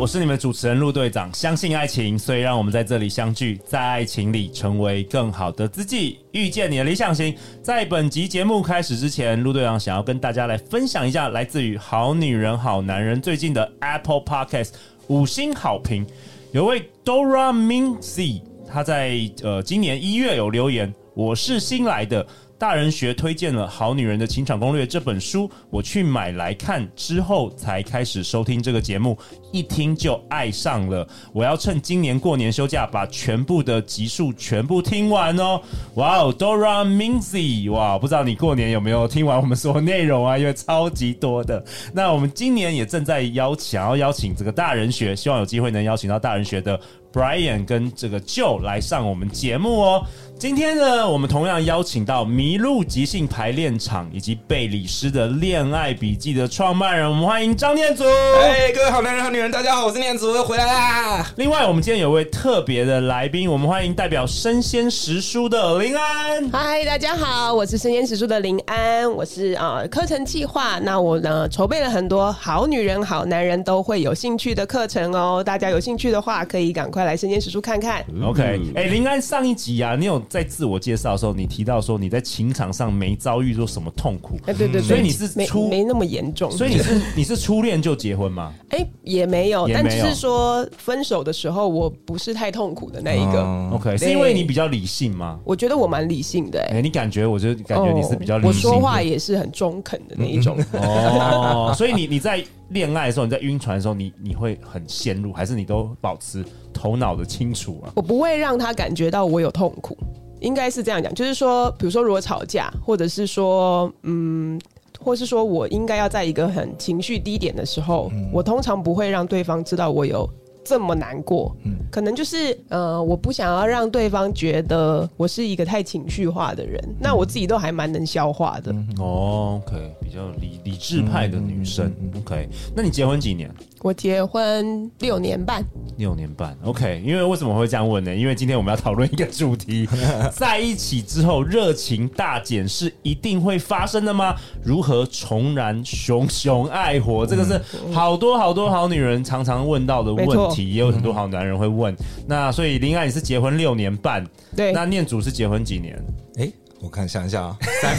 我是你们主持人陆队长。相信爱情，所以让我们在这里相聚，在爱情里成为更好的自己，遇见你的理想型。在本集节目开始之前，陆队长想要跟大家来分享一下来自于好女人好男人最近的 Apple Podcast 五星好评。有位 Dora Min Z，他在呃今年一月有留言，我是新来的。大人学推荐了《好女人的情场攻略》这本书，我去买来看之后才开始收听这个节目，一听就爱上了。我要趁今年过年休假把全部的集数全部听完哦！哇哦，Dora Minzy，哇，不知道你过年有没有听完我们所有内容啊？因为超级多的。那我们今年也正在邀，想要邀请这个大人学，希望有机会能邀请到大人学的 Brian 跟这个 Joe 来上我们节目哦。今天呢，我们同样邀请到麋鹿即兴排练场以及贝里斯的恋爱笔记的创办人，我们欢迎张念祖。哎，各位好男人、好女人，大家好，我是念祖，又回来啦。另外，我们今天有位特别的来宾，我们欢迎代表生鲜食书的林安。嗨，大家好，我是生鲜食书的林安，我是啊课程计划。那我呢筹备了很多好女人、好男人都会有兴趣的课程哦，大家有兴趣的话，可以赶快来生鲜时书看看。OK，哎、欸，林安上一集啊，你有。在自我介绍的时候，你提到说你在情场上没遭遇过什么痛苦，哎，对对对，所以你是初没，没那么严重，所以你是你是初恋就结婚吗？哎，也没有，但只是说分手的时候我不是太痛苦的那一个。嗯、OK，是因为你比较理性吗？我觉得我蛮理性的、欸，哎，你感觉？我觉得感觉你是比较理性的、哦，我说话也是很中肯的那一种。嗯、哦，所以你 你在恋爱的时候，你在晕船的时候，你你会很陷入，还是你都保持头脑的清楚啊？我不会让他感觉到我有痛苦。应该是这样讲，就是说，比如说，如果吵架，或者是说，嗯，或是说我应该要在一个很情绪低点的时候，嗯，我通常不会让对方知道我有这么难过。嗯，可能就是，呃，我不想要让对方觉得我是一个太情绪化的人，嗯，那我自己都还蛮能消化的。嗯，哦，OK，比较理理智派的女生。OK，那你结婚几年？我结婚六年半，六年半，OK。因为为什么会这样问呢？因为今天我们要讨论一个主题：在一起之后热情大减是一定会发生的吗？如何重燃熊熊爱火？这个是好多好多好女人常常问到的问题，也有很多好男人会问。那所以林安你是结婚六年半，对。那念祖是结婚几年？欸我看想一下啊，三，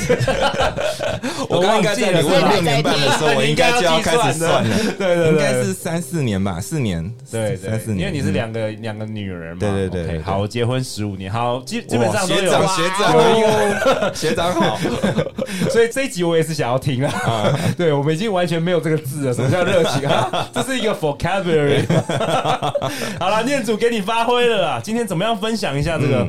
我刚刚应该在你问六年半的时候，我应该就要开始算了。对对对，应该是三四年吧，四年。对对，三四年，因为你是两个两个女人嘛。对对对。好，我结婚十五年，好，基基本上都有。学长学长，学长好。所以这一集我也是想要听啊。对，我们已经完全没有这个字了，什么叫热情啊？这是一个 vocabulary。好了，念祖给你发挥了啦。今天怎么样分享一下这个？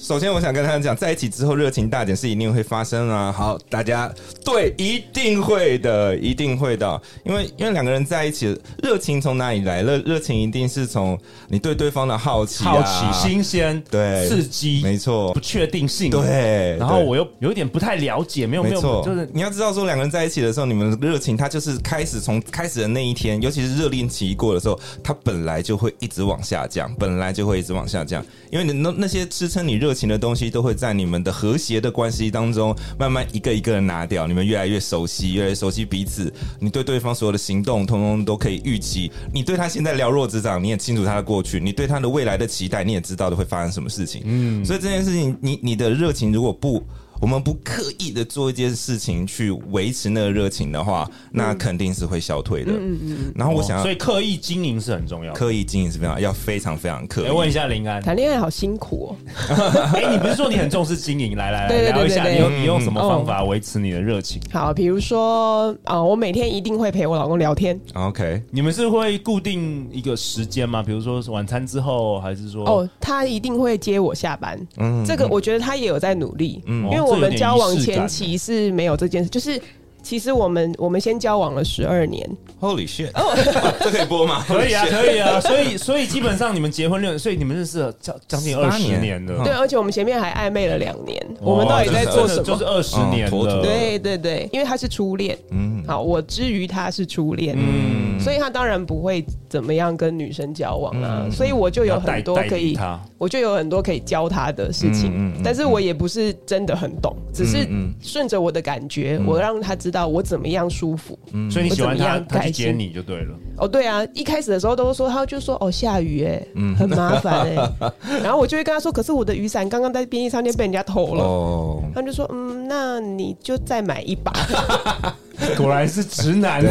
首先，我想跟他讲，在一起之后热情大减是一定会发生啊。好，大家对，一定会的，一定会的。因为因为两个人在一起，热情从哪里来？热热情一定是从你对对方的好奇、啊、好奇、新鲜、对刺激，没错，不确定性，对。然后我又有一点不太了解，没有没有，就是你要知道说，两个人在一起的时候，你们的热情，它就是开始从开始的那一天，尤其是热恋期过的时候，它本来就会一直往下降，本来就会一直往下降，因为你那那些支撑你热。热情的东西都会在你们的和谐的关系当中慢慢一个一个的拿掉，你们越来越熟悉，越来越熟悉彼此。你对对方所有的行动，通通都可以预期。你对他现在了若指掌，你也清楚他的过去。你对他的未来的期待，你也知道的会发生什么事情。嗯，所以这件事情，你你的热情如果不。我们不刻意的做一件事情去维持那个热情的话，那肯定是会消退的。嗯嗯。然后我想要，所以刻意经营是很重要。刻意经营是非常要非常非常刻意。来问一下林安，谈恋爱好辛苦哦。哎，你不是说你很重视经营？来来来，聊一下，你用你用什么方法维持你的热情？好，比如说啊，我每天一定会陪我老公聊天。OK，你们是会固定一个时间吗？比如说晚餐之后，还是说？哦，他一定会接我下班。嗯，这个我觉得他也有在努力。嗯，因为我们交往前。期是没有这件事，就是其实我们我们先交往了十二年。Holy shit！这可以播吗？可以啊，可以啊。所以所以基本上你们结婚六年，所以你们认识了将将近二十年了。对，而且我们前面还暧昧了两年。我们到底在做什么？就是二十年了。对对对，因为他是初恋。嗯。好，我之于他是初恋。嗯。所以他当然不会怎么样跟女生交往啊。所以我就有很多可以，我就有很多可以教他的事情。但是我也不是真的很懂，只是顺着我的感觉，我让他知道我怎么样舒服。嗯。所以你喜欢他，他去接你就对了。哦，对啊，一开始的时候都说，他就说哦下雨哎，很麻烦哎。然后我就会跟他说，可是我的雨伞刚刚在便利商店被人家偷了。哦。他就说嗯，那你就再买一把。果然是直男，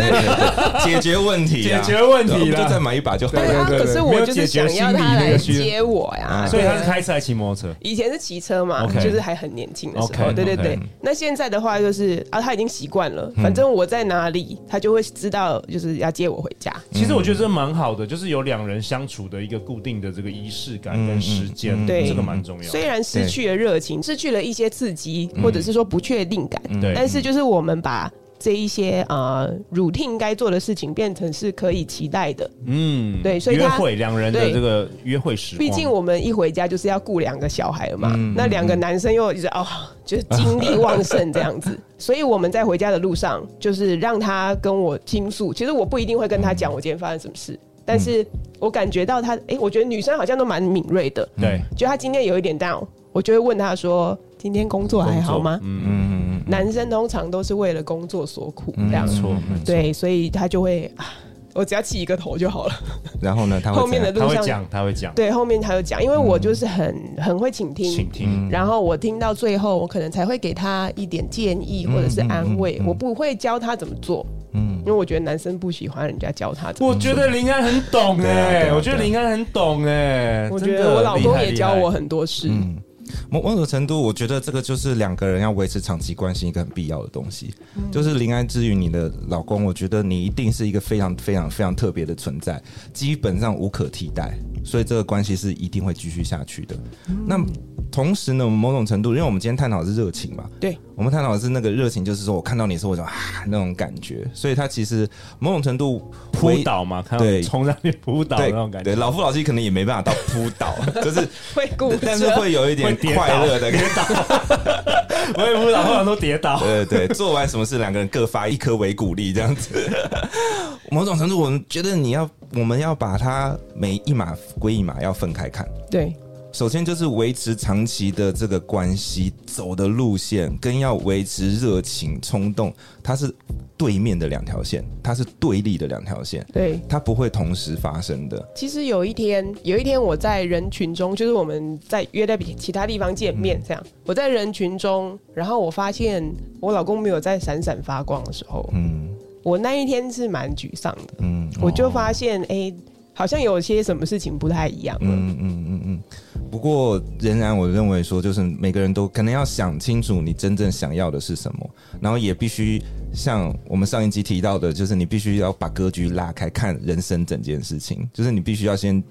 解决问题，解决问题了，就再买一把就好了。对啊，可是我就是想要他来接我呀，所以他是开车还是骑摩托车？以前是骑车嘛，就是还很年轻的时候。对对对，那现在的话就是啊，他已经习惯了，反正我在哪里，他就会知道就是要接我回家。其实我觉得这蛮好的，就是有两人相处的一个固定的这个仪式感跟时间，对，这个蛮重要。虽然失去了热情，失去了一些刺激，或者是说不确定感，对，但是就是我们把。这一些呃，routine 该做的事情变成是可以期待的，嗯，对，所以约会两人的这个约会时，毕竟我们一回家就是要顾两个小孩了嘛，嗯、那两个男生又就是哦，就是精力旺盛这样子，所以我们在回家的路上，就是让他跟我倾诉。其实我不一定会跟他讲我今天发生什么事，但是我感觉到他，哎，我觉得女生好像都蛮敏锐的，对，就他今天有一点 down，我就会问他说。今天工作还好吗？嗯嗯嗯，男生通常都是为了工作所苦，这样。错，对，所以他就会啊，我只要起一个头就好了。然后呢，他后面的路上他会讲，他会讲，对，后面他会讲，因为我就是很很会倾听，倾听，然后我听到最后，我可能才会给他一点建议或者是安慰，我不会教他怎么做，嗯，因为我觉得男生不喜欢人家教他怎么做。我觉得林安很懂哎，我觉得林安很懂哎，我觉得我老公也教我很多事。某某种程度，我觉得这个就是两个人要维持长期关系一个很必要的东西。嗯、就是林安之于你的老公，我觉得你一定是一个非常非常非常特别的存在，基本上无可替代，所以这个关系是一定会继续下去的。嗯、那同时呢，某种程度，因为我们今天探讨的是热情嘛，对，我们探讨的是那个热情，就是说我看到你的时候，我就啊那种感觉，所以他其实某种程度扑倒嘛，看到对，冲上去扑倒那种感觉。对，老夫老妻可能也没办法到扑倒，就是会顾，但是会有一点快乐的跌倒。我也扑倒，通常都跌倒。对对，做完什么事，两个人各发一颗维骨力，这样子。某种程度，我们觉得你要，我们要把它每一码归一码，要分开看。对。首先就是维持长期的这个关系走的路线，跟要维持热情冲动，它是对面的两条线，它是对立的两条线，对，它不会同时发生的。其实有一天，有一天我在人群中，就是我们在约在其他地方见面，这样，嗯、我在人群中，然后我发现我老公没有在闪闪发光的时候，嗯，我那一天是蛮沮丧的，嗯，我就发现，哎、欸。好像有些什么事情不太一样。嗯嗯嗯嗯。不过仍然我认为说，就是每个人都可能要想清楚你真正想要的是什么，然后也必须像我们上一集提到的，就是你必须要把格局拉开，看人生整件事情。就是你必须要先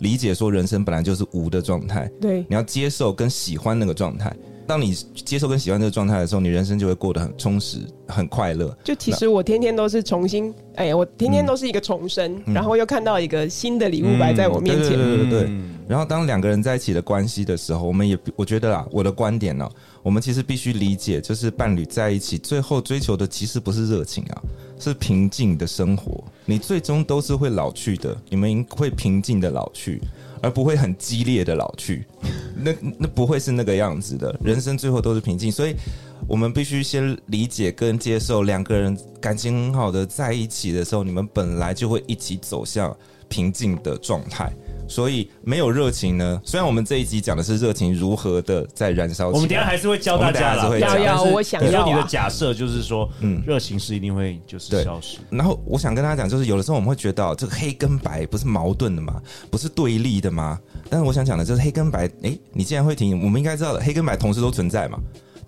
理解说，人生本来就是无的状态。对。你要接受跟喜欢那个状态。当你接受跟喜欢这个状态的时候，你人生就会过得很充实、很快乐。就其实我天天都是重新，哎呀，我天天都是一个重生，嗯、然后又看到一个新的礼物摆在我面前。嗯、对对对对对。然后当两个人在一起的关系的时候，我们也我觉得啦，我的观点呢、啊，我们其实必须理解，就是伴侣在一起最后追求的其实不是热情啊，是平静的生活。你最终都是会老去的，你们会平静的老去。而不会很激烈的老去，那那不会是那个样子的。人生最后都是平静，所以我们必须先理解跟接受，两个人感情很好的在一起的时候，你们本来就会一起走向平静的状态。所以没有热情呢？虽然我们这一集讲的是热情如何的在燃烧，我们等下还是会教大家了。要要，我想要。你的假设就是说，嗯，热情是一定会就是消失。然后我想跟大家讲，就是有的时候我们会觉得这个黑跟白不是矛盾的吗？不是对立的吗？但是我想讲的就是黑跟白，哎，你既然会停，我们应该知道的，黑跟白同时都存在嘛。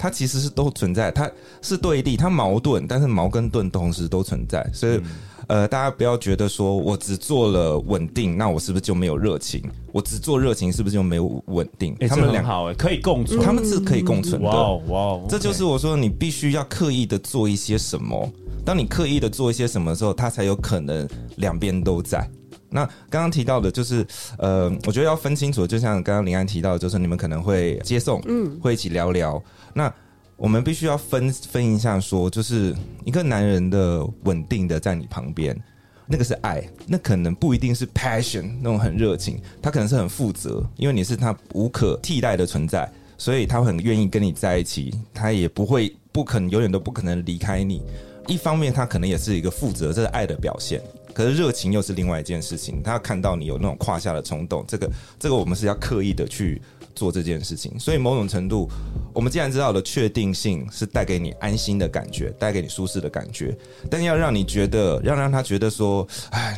它其实是都存在，它是对立，它矛盾，但是矛跟盾同时都存在。所以，嗯、呃，大家不要觉得说我只做了稳定，那我是不是就没有热情？我只做热情，是不是就没有稳定？欸、他们两好哎，可以共存，他们是可以共存的。哇哦哇哦，这就是我说，你必须要刻意的做一些什么。当你刻意的做一些什么的时候，它才有可能两边都在。那刚刚提到的，就是呃，我觉得要分清楚，就像刚刚林安提到，就是你们可能会接送，嗯，会一起聊聊。那我们必须要分分一下，说，就是一个男人的稳定的在你旁边，那个是爱，那可能不一定是 passion 那种很热情，他可能是很负责，因为你是他无可替代的存在，所以他很愿意跟你在一起，他也不会不可能永远都不可能离开你。一方面，他可能也是一个负责，这是爱的表现。可是热情又是另外一件事情，他要看到你有那种胯下的冲动，这个这个我们是要刻意的去做这件事情。所以某种程度，我们既然知道了确定性是带给你安心的感觉，带给你舒适的感觉，但要让你觉得，要让他觉得说，哎，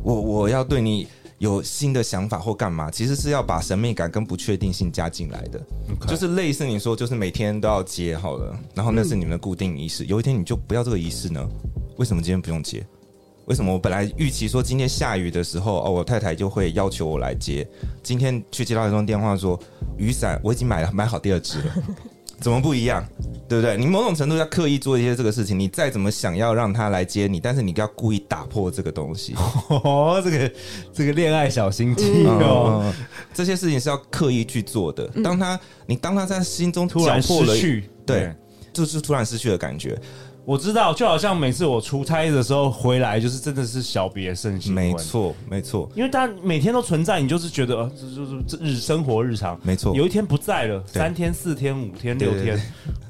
我我要对你有新的想法或干嘛，其实是要把神秘感跟不确定性加进来的.就是类似你说，就是每天都要接好了，然后那是你们的固定仪式，有一天你就不要这个仪式呢？为什么今天不用接？为什么我本来预期说今天下雨的时候哦，我太太就会要求我来接。今天去接到一通电话说雨伞我已经买了，买好第二支了，怎么不一样？对不对？你某种程度要刻意做一些这个事情，你再怎么想要让他来接你，但是你要故意打破这个东西。哦，这个这个恋爱小心机哦、嗯，这些事情是要刻意去做的。当他你当他在心中突然失去，对，对就是突然失去的感觉。我知道，就好像每次我出差的时候回来，就是真的是小别胜新婚。没错，没错，因为大家每天都存在，你就是觉得，呃，这就是这日生活日常。没错，有一天不在了，三天、四天、五天、六天，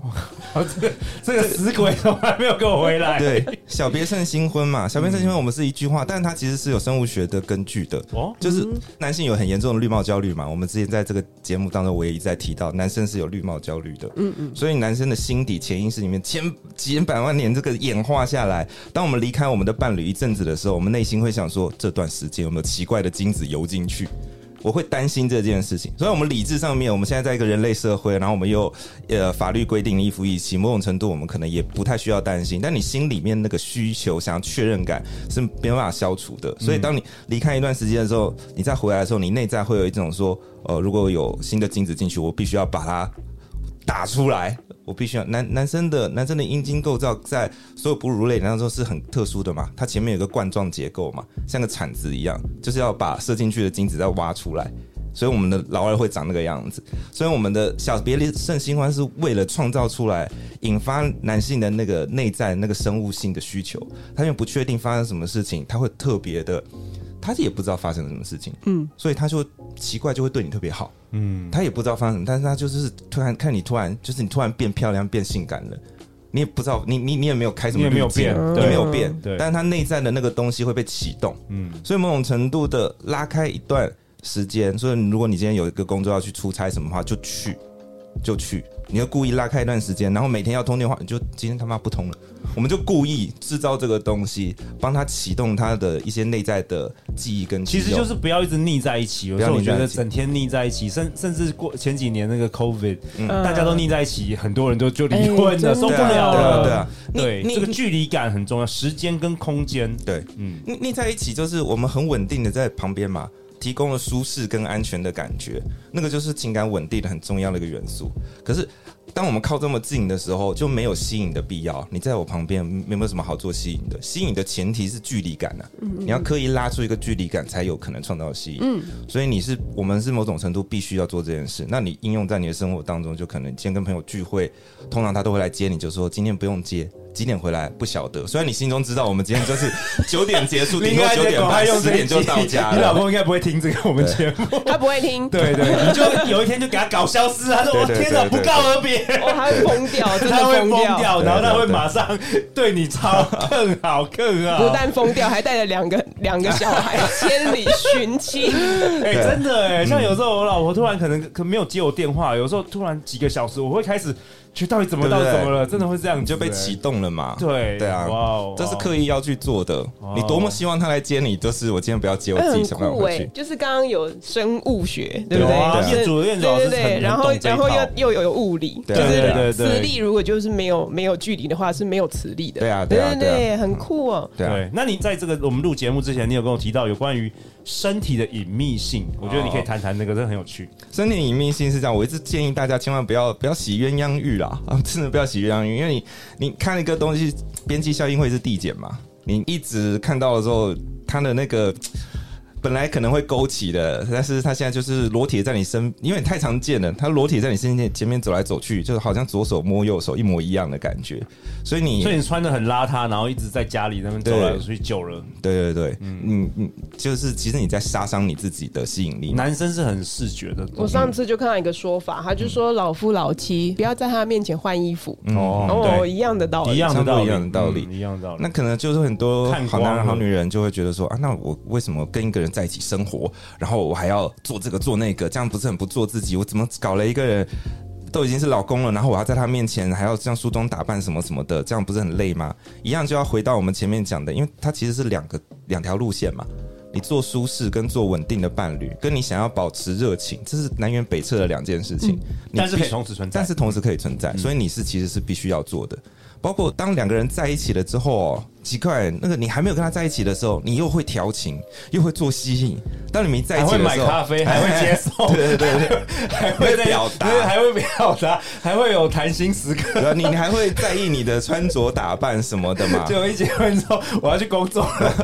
哇，这个这个死鬼从来没有跟我回来。对，小别胜新婚嘛，小别胜新婚，我们是一句话，但是它其实是有生物学的根据的。哦，就是男性有很严重的绿帽焦虑嘛，我们之前在这个节目当中我也一再提到，男生是有绿帽焦虑的。嗯嗯，所以男生的心底潜意识里面千几百万。年这个演化下来，当我们离开我们的伴侣一阵子的时候，我们内心会想说：这段时间有没有奇怪的精子游进去？我会担心这件事情。所以，我们理智上面，我们现在在一个人类社会，然后我们又呃法律规定一夫一妻，某种程度我们可能也不太需要担心。但你心里面那个需求，想要确认感是没办法消除的。所以，当你离开一段时间的时候，你再回来的时候，你内在会有一种说：呃，如果有新的精子进去，我必须要把它打出来。我必须要男男生的男生的阴茎构造在所有哺乳类当中是很特殊的嘛，它前面有个冠状结构嘛，像个铲子一样，就是要把射进去的精子再挖出来，所以我们的老二会长那个样子。所以我们的小别离胜新欢是为了创造出来，引发男性的那个内在那个生物性的需求，他因为不确定发生什么事情，他会特别的。他也不知道发生了什么事情，嗯，所以他就奇怪，就会对你特别好，嗯，他也不知道发生什么，但是他就是突然看你突然就是你突然变漂亮变性感了，你也不知道你你你也没有开什么，你没有变，你没有变，对，但是他内在的那个东西会被启动，嗯，所以某种程度的拉开一段时间，所以如果你今天有一个工作要去出差什么的话，就去就去。你要故意拉开一段时间，然后每天要通电话，你就今天他妈不通了。我们就故意制造这个东西，帮他启动他的一些内在的记忆跟。其实就是不要一直腻在一起。有时候我觉得整天腻在一起，甚甚至过前几年那个 COVID，、嗯、大家都腻在一起，很多人都就离婚了，受不了了。对啊，对，这个距离感很重要，时间跟空间。对，嗯，腻腻在一起就是我们很稳定的在旁边嘛。提供了舒适跟安全的感觉，那个就是情感稳定的很重要的一个元素。可是，当我们靠这么近的时候，就没有吸引的必要。你在我旁边，没有什么好做吸引的。吸引的前提是距离感啊，你要刻意拉出一个距离感，才有可能创造吸引。嗯，所以你是我们是某种程度必须要做这件事。那你应用在你的生活当中，就可能今天跟朋友聚会，通常他都会来接你，就说今天不用接。几点回来不晓得，虽然你心中知道我们今天就是九点结束，顶多九点半十点就到家了。你老公应该不会听这个我们节目，他不会听。对对，你就有一天就给他搞消失，他说我天哪，不告而别，他会疯掉，真的会疯掉，然后他会马上对你超更好更好。不但疯掉，还带着两个两个小孩 千里寻亲。哎，真的哎，像有时候我老婆突然可能可没有接我电话，有时候突然几个小时，我会开始。就到底怎么到底怎么了？真的会这样子、你就被启启动了嘛？对对啊，哇哦这是刻意要去做的。你多么希望他来接你，就是我今天不要接，我自己很想办法酷哎、回去。就是刚刚有生物学，对不对？就是业主业主对对对，然后然后又又有物理，对就是对对对磁力如果就是没有没有距离的话是没有磁力的。对啊对对啊对很酷哦。对，那你在这个我们录节目之前，你有跟我提到有关于身体的隐秘性，我觉得你可以谈谈那个，真的很有趣。身体隐秘性是这样，我一直建议大家千万不要不要洗鸳鸯浴啦，啊，真的不要洗鸳鸯浴，因为你你看一个东西，边际效应会是递减嘛，你一直看到的时候，它的那个。本来可能会勾起的，但是他现在就是裸体在你身，因为你太常见了，他裸体在你身前前面走来走去，就是好像左手摸右手一模一样的感觉，所以你所以你穿的很邋遢，然后一直在家里那边走来走去久了。对对对，嗯。嗯嗯，就是其实你在杀伤你自己的吸引力。男生是很视觉的，我上次就看到一个说法，他就说老夫老妻不要在他面前换衣服。哦哦，一样的道理，一样的道理，一样的道理。嗯一样的道理。那可能就是很多看好男人、好女人就会觉得说啊，那我为什么跟一个人在一起生活，然后我还要做这个做那个，这样不是很不做自己？我怎么搞了一个人都已经是老公了，然后我要在他面前还要这样梳妆打扮什么什么的，这样不是很累吗？一样就要回到我们前面讲的，因为它其实是两个两条路线嘛。你做舒适跟做稳定的伴侣，跟你想要保持热情，这是南辕北辙的两件事情。你但是可以同时存在但是同时可以存在，所以你是其实是必须要做的。包括当两个人在一起了之后哦，奇怪，那个你还没有跟他在一起的时候，你又会调情，又会做吸引。当你们在一起还会的时候，买咖啡，还会接受，对对对对，还会在表达对还会表达，还会有谈心时刻。你你还会在意你的穿着打扮什么的嘛？就一结婚之后，我要去工作了，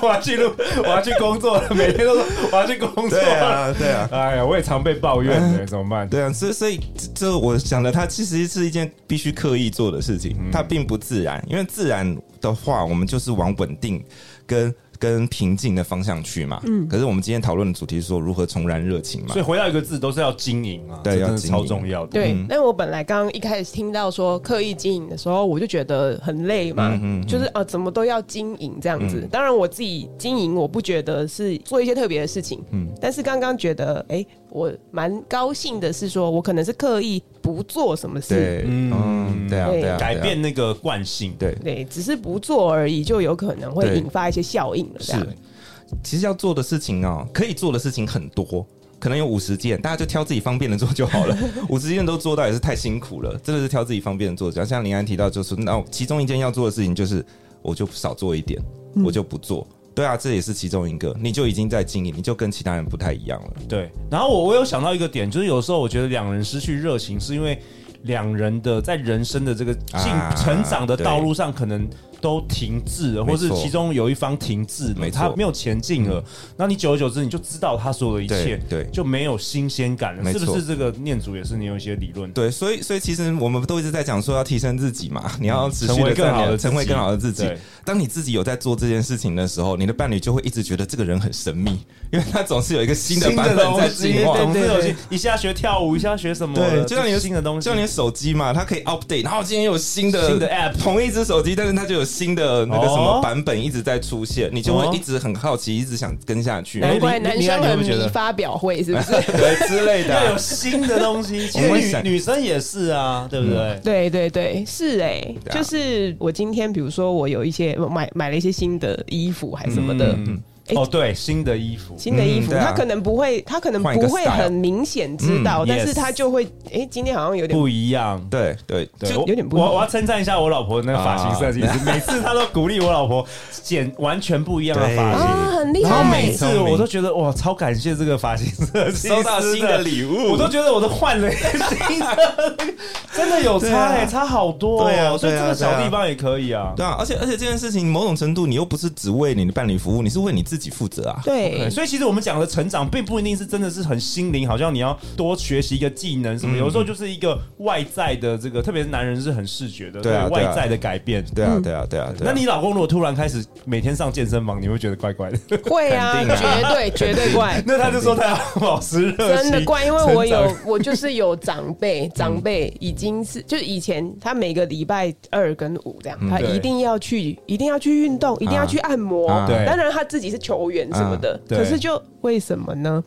我要去录，我要去工作了，每天都说我要去工作对了。啊，对啊。哎呀，我也常被抱怨的，怎么办？对啊，所以所以这这我想的，它其实是一件必须刻意做的事情，它并不自然。因为自然的话，我们就是往稳定跟跟平静的方向去嘛。嗯。可是我们今天讨论的主题是说如何重燃热情嘛。所以回到一个字，都是要经营啊，对要经营超重要的。对，嗯但我本来刚刚一开始听到说刻意经营的时候，我就觉得很累嘛，嗯嗯就是啊，怎么都要经营这样子。当然我自己经营，我不觉得是做一些特别的事情，嗯，但是刚刚觉得，哎、我蛮高兴的是说，我可能是刻意不做什么事，嗯，对啊，对对啊，改变那个惯性。对。对，只是不做而已，就有可能会引发一些效应了。是，其实要做的事情哦，可以做的事情很多，可能有五十件，大家就挑自己方便的做就好了。五十件都做到也是太辛苦了，真的是挑自己方便的做。像林安提到，就是那其中一件要做的事情就是，我就少做一点，我就不做。对啊，这也是其中一个，你就已经在经营，你就跟其他人不太一样了。对，然后我我有想到一个点，就是有时候我觉得两人失去热情，是因为两人的在人生的这个进啊成长的道路上，可能都停滞了，或是其中有一方停滞，没他没有前进了。那、你久而久之，你就知道他所有的一切，对就没有新鲜感了。是不是这个念祖也是你有一些理论？对，所以所以其实我们都一直在讲说要提升自己嘛，你要持成为更好的成为更好的自己。当你自己有在做这件事情的时候，你的伴侣就会一直觉得这个人很神秘，因为他总是有一个新的版本在进化。总是有对对新一下学跳舞，一下学什么，对，就像你的新的东西，就像你的手机嘛，它可以 update，然后今天有新的新的 app 同一只手机，但是它就有新的那个什哦么版本一直在出现，你就会一直很好奇，一直想跟下去，哎难怪男生会不会觉得迷发表会，是不是？对之类的要有啊。新的东西。其实女女生也是啊，对不对？对对对，是哎、就是我今天比如说我有一些我买买了一些新的衣服还什么的，嗯哎哦，对，新的衣服，新的衣服，嗯啊。他可能不会，他可能不会很明显知道，嗯但是他就会，哎、今天好像有点不一样。对对对，有点不一样。我我要称赞一下我老婆那个发型设计师，啊。每次她都鼓励我老婆剪完全不一样的发型。啊，很厉然后害每。次我都觉得哇，超感谢这个发型设计师收到新的礼物，我都觉得我都换了一个新的，真的有差哎、差好多、哦。对啊所以这个小地方也可以啊。对啊，而且而且这件事情某种程度，你又不是只为你的伴侣服务，你是为你自己负责啊。对对，，所以其实我们讲的成长，并不一定是真的是很心灵，好像你要多学习一个技能什么，嗯有时候就是一个外在的这个，特别是男人是很视觉的，对啊外在的改变。对啊，对啊，对啊。对啊那你老公如果突然开始每天上健身房，你会觉得怪怪的。会啊，啊绝对 绝对怪。那他就说他要保持热情，真的怪，因为我有 我就是有长辈，长辈已经是就是以前他每个礼拜二跟五这样，他一定要去，一定要去运动，一定要去按摩。啊对当然他自己是球员什么的啊，可是就为什么呢？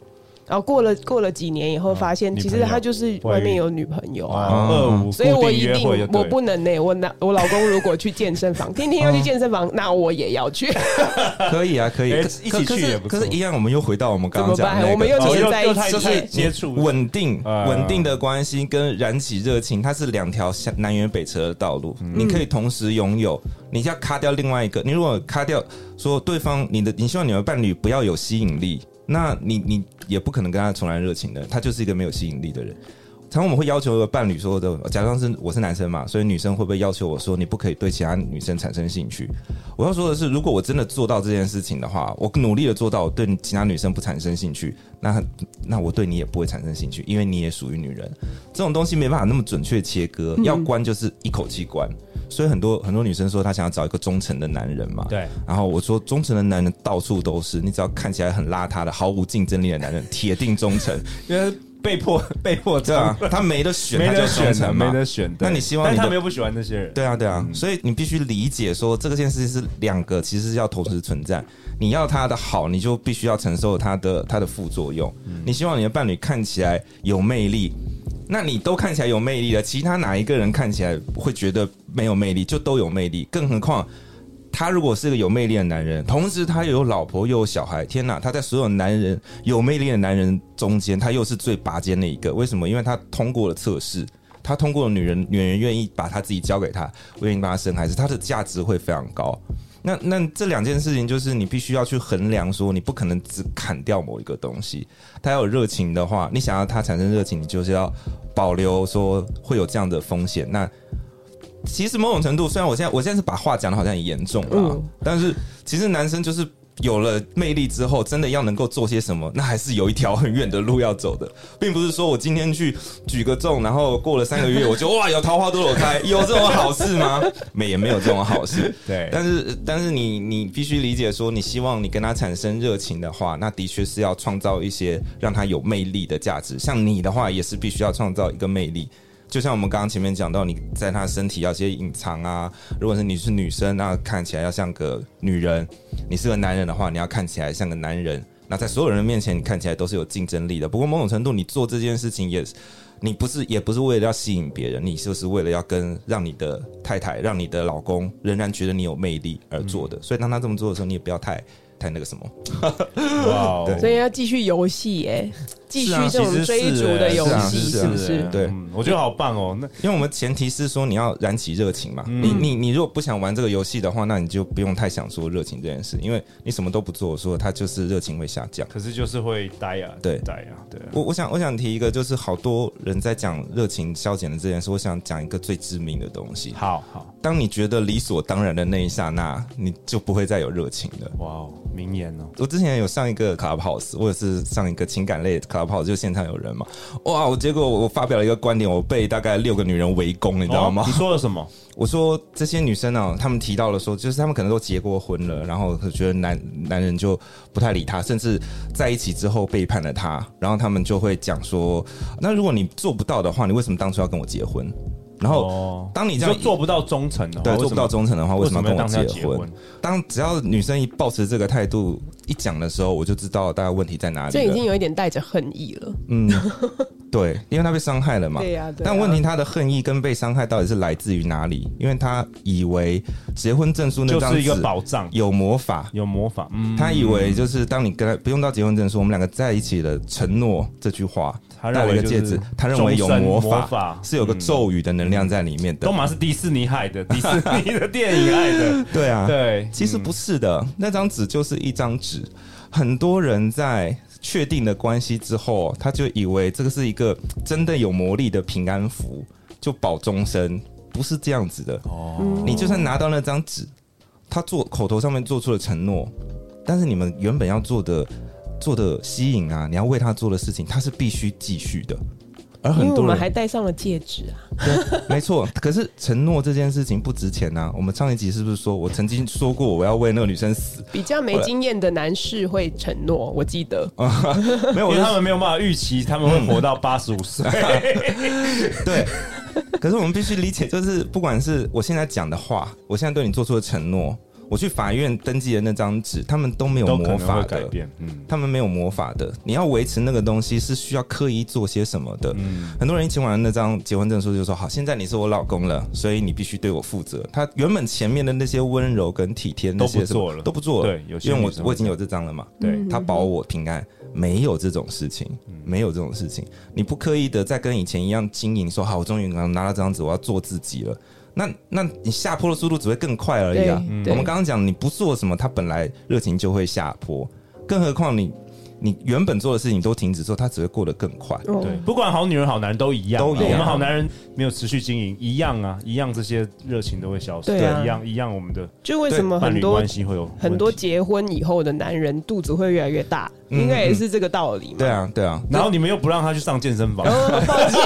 然后过了过了几年以后，发现其实他就是外面有女朋友啊，所以我一定我不能呢。我男我老公如果去健身房，天天要去健身房，那我也要去。可以啊，可以一起去也不错。可是，一样，我们又回到我们刚刚讲的，我们又黏在一起，就是接触稳定稳定的关系跟燃起热情，它是两条南辕北辙的道路。你可以同时拥有，你要卡掉另外一个。你如果卡掉，说对方你的，你希望你的伴侣不要有吸引力。那你你也不可能跟他重燃热情的，他就是一个没有吸引力的人。常常我们会要求伴侣说的，假装是我是男生嘛，所以女生会不会要求我说你不可以对其他女生产生兴趣？我要说的是，如果我真的做到这件事情的话，我努力的做到我对其他女生不产生兴趣，那那我对你也不会产生兴趣，因为你也属于女人。这种东西没办法那么准确切割，要关就是一口气关。所以很多很多女生说她想要找一个忠诚的男人嘛，对。然后我说忠诚的男人到处都是，你只要看起来很邋遢的、毫无竞争力的男人，铁定忠诚。因为被迫 被迫这样，他没得选，没得选，没得选。那你希望，但他们又不喜欢这些人。对啊，对啊。所以你必须理解说，这个件事情是两个，其实是要同时存在。你要他的好，你就必须要承受他的他的副作用。你希望你的伴侣看起来有魅力。那你都看起来有魅力了，其他哪一个人看起来会觉得没有魅力？就都有魅力，更何况他如果是个有魅力的男人，同时他又有老婆又有小孩，天哪！他在所有男人有魅力的男人中间，他又是最拔尖的一个。为什么？因为他通过了测试，他通过了女人，女人愿意把他自己交给他，愿意帮他生孩子，他的价值会非常高。那那这两件事情就是你必须要去衡量，说你不可能只砍掉某一个东西。他要有热情的话，你想要他产生热情，你就是要保留说会有这样的风险。那其实某种程度，虽然我现在我现在是把话讲的好像很严重啊，但是其实男生就是。有了魅力之后，真的要能够做些什么，那还是有一条很远的路要走的，并不是说我今天去举个重，然后过了三个月，我就 哇有桃花朵朵开，有这种好事吗？没，也 没有这种好事。对，但是但是你你必须理解说，你希望你跟他产生热情的话，那的确是要创造一些让他有魅力的价值。像你的话，也是必须要创造一个魅力。就像我们刚刚前面讲到，你在他身体要些隐藏啊。如果是你是女生，那看起来要像个女人；你是个男人的话，你要看起来像个男人。那在所有人的面前，你看起来都是有竞争力的。不过某种程度，你做这件事情也，你不是也不是为了要吸引别人，你就是为了要跟让你的太太、让你的老公仍然觉得你有魅力而做的。所以当他这么做的时候，你也不要太。太那个什么，哇 Wow！所以要继续游戏耶，继续这种追逐的游戏，是不是？对、嗯，我觉得好棒哦。那因为我们前提是说你要燃起热情嘛。嗯、你你你如果不想玩这个游戏的话，那你就不用太想说热情这件事，因为你什么都不做，说它就是热情会下降。可是就是会呆啊，对，呆啊，对。我我想我想提一个，就是好多人在讲热情消减的这件事，我想讲一个最致命的东西。好好，当你觉得理所当然的那一刹那，你就不会再有热情了。哇哦。名言哦！我之前有上一个 Clubhouse，或者是上一个情感类 Clubhouse，就现场有人嘛。哇！我结果我发表了一个观点，我被大概六个女人围攻，你知道吗？你说了什么？我说这些女生呢，她们提到了说，就是她们可能都结过婚了，然后觉得男男人就不太理她，甚至在一起之后背叛了她，然后她们就会讲说，那如果你做不到的话，你为什么当初要跟我结婚？然后，当你这样做不到忠诚的话，对，做不到忠诚的话，为什么要跟我结婚？当只要女生一抱持这个态度一讲的时候，我就知道大家问题在哪里。这已经有一点带着恨意了。嗯，对，因为他被伤害了嘛。对呀。但问题，他的恨意跟被伤害到底是来自于哪里？因为他以为结婚证书那张是一个保障，有魔法，有魔法。嗯，他以为就是当你跟他不用到结婚证书，我们两个在一起的承诺这句话。戴了一个戒指，他认为有魔法，魔法是有个咒语的能量在里面的。都嘛是迪士尼害的，迪士尼的电影害的。对啊，对，其实不是的，那张纸就是一张纸。很多人在确定了关系之后，他就以为这个是一个真的有魔力的平安符，就保终身，不是这样子的。哦，你就算拿到那张纸，他做口头上面做出了承诺，但是你们原本要做的。做的吸引啊，你要为他做的事情，他是必须继续的。而很多人，我们还戴上了戒指啊。对，没错。可是承诺这件事情不值钱啊。我们上一集是不是说我曾经说过我要为那个女生死？比较没经验的男士会承诺，我记得。没有，因为他们没有办法预期他们会活到八十五岁。对。可是我们必须理解，就是不管是我现在讲的话，我现在对你做出的承诺。我去法院登记的那张纸，他们都没有魔法的，嗯，他们没有魔法的。你要维持那个东西是需要刻意做些什么的。嗯，很多人一签完那张结婚证书就说：“好，现在你是我老公了，所以你必须对我负责。”他原本前面的那些温柔跟体贴那些都不做了，都不做了。对，因为我我已经有这张了嘛。对，他保我平安，没有这种事情，没有这种事情。你不刻意的再跟以前一样经营，说好，我终于拿到这张纸，我要做自己了。那那你下坡的速度只会更快而已啊！我们刚刚讲，你不做什么，他本来热情就会下坡，更何况你。你原本做的事情都停止之后，他只会过得更快。对，不管好女人好男人都一样，都一样。我们好男人没有持续经营，一样啊，一样这些热情都会消失。对，一样一样，我们的就为什么很多关系会有很多结婚以后的男人肚子会越来越大，应该也是这个道理嘛。对啊，对啊。然后你们又不让他去上健身房，抱歉。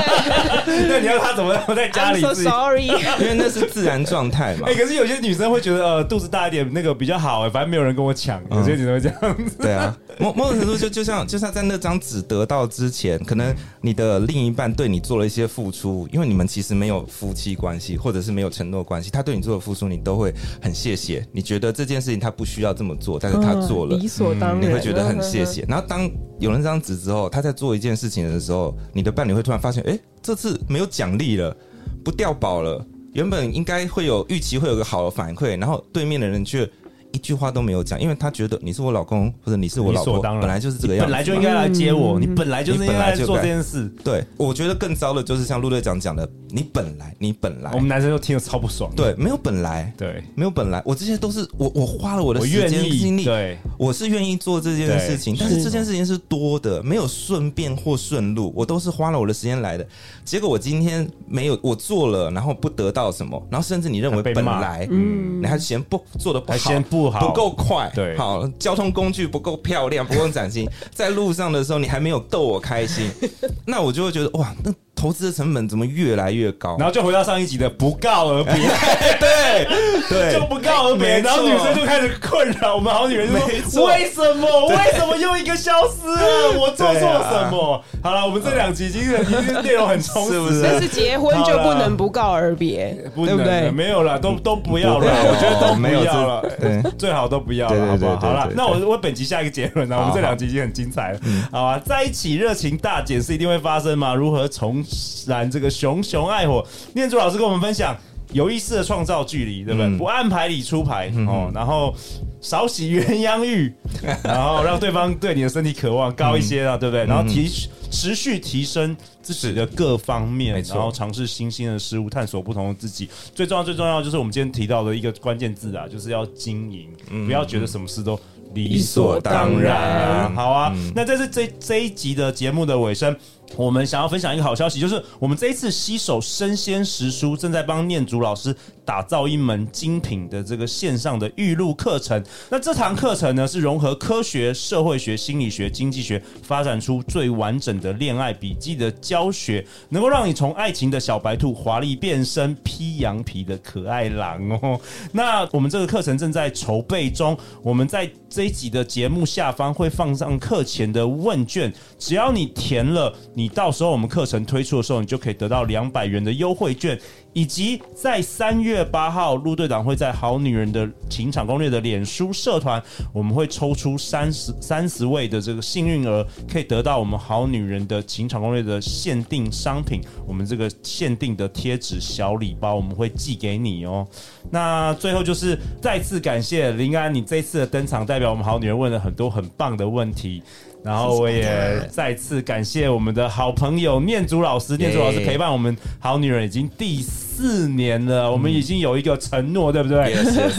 那你要他怎么在家里？So sorry，因为那是自然状态嘛。哎，可是有些女生会觉得呃肚子大一点那个比较好哎，反正没有人跟我抢。有些女生会这样子。对啊，某某种程度就就像就像在。那张纸得到之前，可能你的另一半对你做了一些付出，因为你们其实没有夫妻关系，或者是没有承诺关系，他对你做的付出，你都会很谢谢。你觉得这件事情他不需要这么做，但是他做了，理所当然，你会觉得很谢谢然后当有了那张纸之后，他在做一件事情的时候，你的伴侣会突然发现，哎，这次没有奖励了，不掉宝了，原本应该会有预期，会有个好的反馈，然后对面的人却。一句话都没有讲，因为他觉得你是我老公或者你是我老婆，本来就是这个样子，本来就应该来接我，你本来就是应该做这件事。对，我觉得更糟的就是像陆队长讲的，你本来你本来，我们男生都听得超不爽。对，没有本来，对，没有本来，我这些都是我我花了我的时间精力，对，我是愿意做这件事情，但是这件事情是多的，没有顺便或顺路，我都是花了我的时间来的。结果我今天没有我做了，然后不得到什么，然后甚至你认为本来，嗯，你还嫌不做的不好，不好，不够快，对，好，交通工具不够漂亮，不够崭新，在路上的时候你还没有逗我开心，那我就会觉得哇，那。投资的成本怎么越来越高？然后就回到上一集的不告而别，对对，就不告而别。然后女生就开始困扰我们好女人，说为什么？为什么又一个消失了？我做错什么？好了，我们这两集已经已经内容很充实，但是结婚就不能不告而别，对不对？没有了，都都不要了，我觉得都不要了，对，最好都不要了，好不好？好了，那我我本集下一个结论呢？我们这两集已经很精彩了，好吧？在一起热情大减是一定会发生吗？如何从燃这个熊熊爱火，念珠老师跟我们分享有意思的创造距离，对不对？嗯、不按牌理出牌、嗯、哦，然后少洗鸳鸯浴，然后让对方对你的身体渴望高一些啊，嗯、对不对？然后提持续提升自己的各方面，然后尝试新鲜的事物，探索不同的自己。最重要最重要就是我们今天提到的一个关键字啊，就是要经营，嗯、不要觉得什么事都理所当然啊。好啊，嗯、那这是这这一集的节目的尾声。我们想要分享一个好消息，就是我们这一次携手生鲜时书正在帮念祖老师打造一门精品的这个线上的预录课程。那这堂课程呢，是融合科学、社会学、心理学、经济学，发展出最完整的恋爱笔记的教学，能够让你从爱情的小白兔华丽变身披羊皮的可爱狼哦。那我们这个课程正在筹备中，我们在这一集的节目下方会放上课前的问卷，只要你填了你。你到时候我们课程推出的时候，你就可以得到两百元的优惠券，以及在三月八号，陆队长会在好女人的情场攻略的脸书社团，我们会抽出三十三十位的这个幸运儿，可以得到我们好女人的情场攻略的限定商品，我们这个限定的贴纸小礼包，我们会寄给你哦。那最后就是再次感谢林安，你这次的登场，代表我们好女人问了很多很棒的问题。然后我也再次感谢我们的好朋友念祖老师，念祖老师陪伴我们好女人已经第四年了，我们已经有一个承诺，对不对？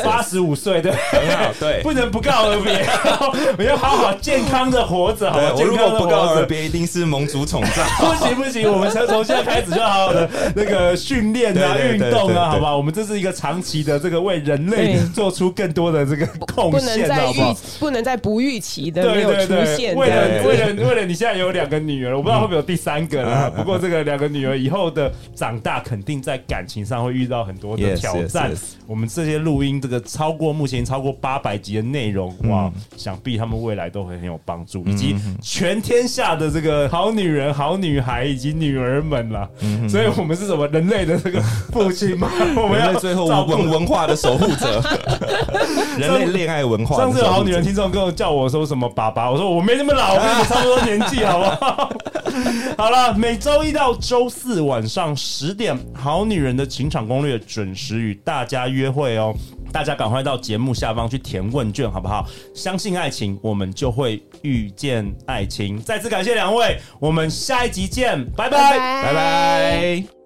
八十五岁，对，很好，对，不能不告而别，我要好好健康的活着，好，我如果不告而别，一定是盟主宠召，不行不行，我们从从现在开始就好好的 那个训练啊，运动啊，好吧？我们这是一个长期的这个为人类做出更多的这个贡献，好不好？不能再不预期的没有出现。为了为了你现在有两个女儿，我不知道会不会有第三个了。不过这个两个女儿以后的长大，肯定在感情上会遇到很多的挑战。我们这些录音，这个超过目前超过八百集的内容，哇，想必他们未来都会很有帮助，以及全天下的这个好女人、好女孩以及女儿们了。所以，我们是什么人类的这个父亲吗？我们要最后文文化的守护者。人类恋爱文化。上次有好女人听众跟我叫我说什么爸爸，我说我没那么老，我跟你差不多年纪，好不好？好了，每周一到周四晚上十点，《好女人的情场攻略》准时与大家约会哦。大家赶快到节目下方去填问卷，好不好？相信爱情，我们就会遇见爱情。再次感谢两位，我们下一集见，拜拜，拜拜。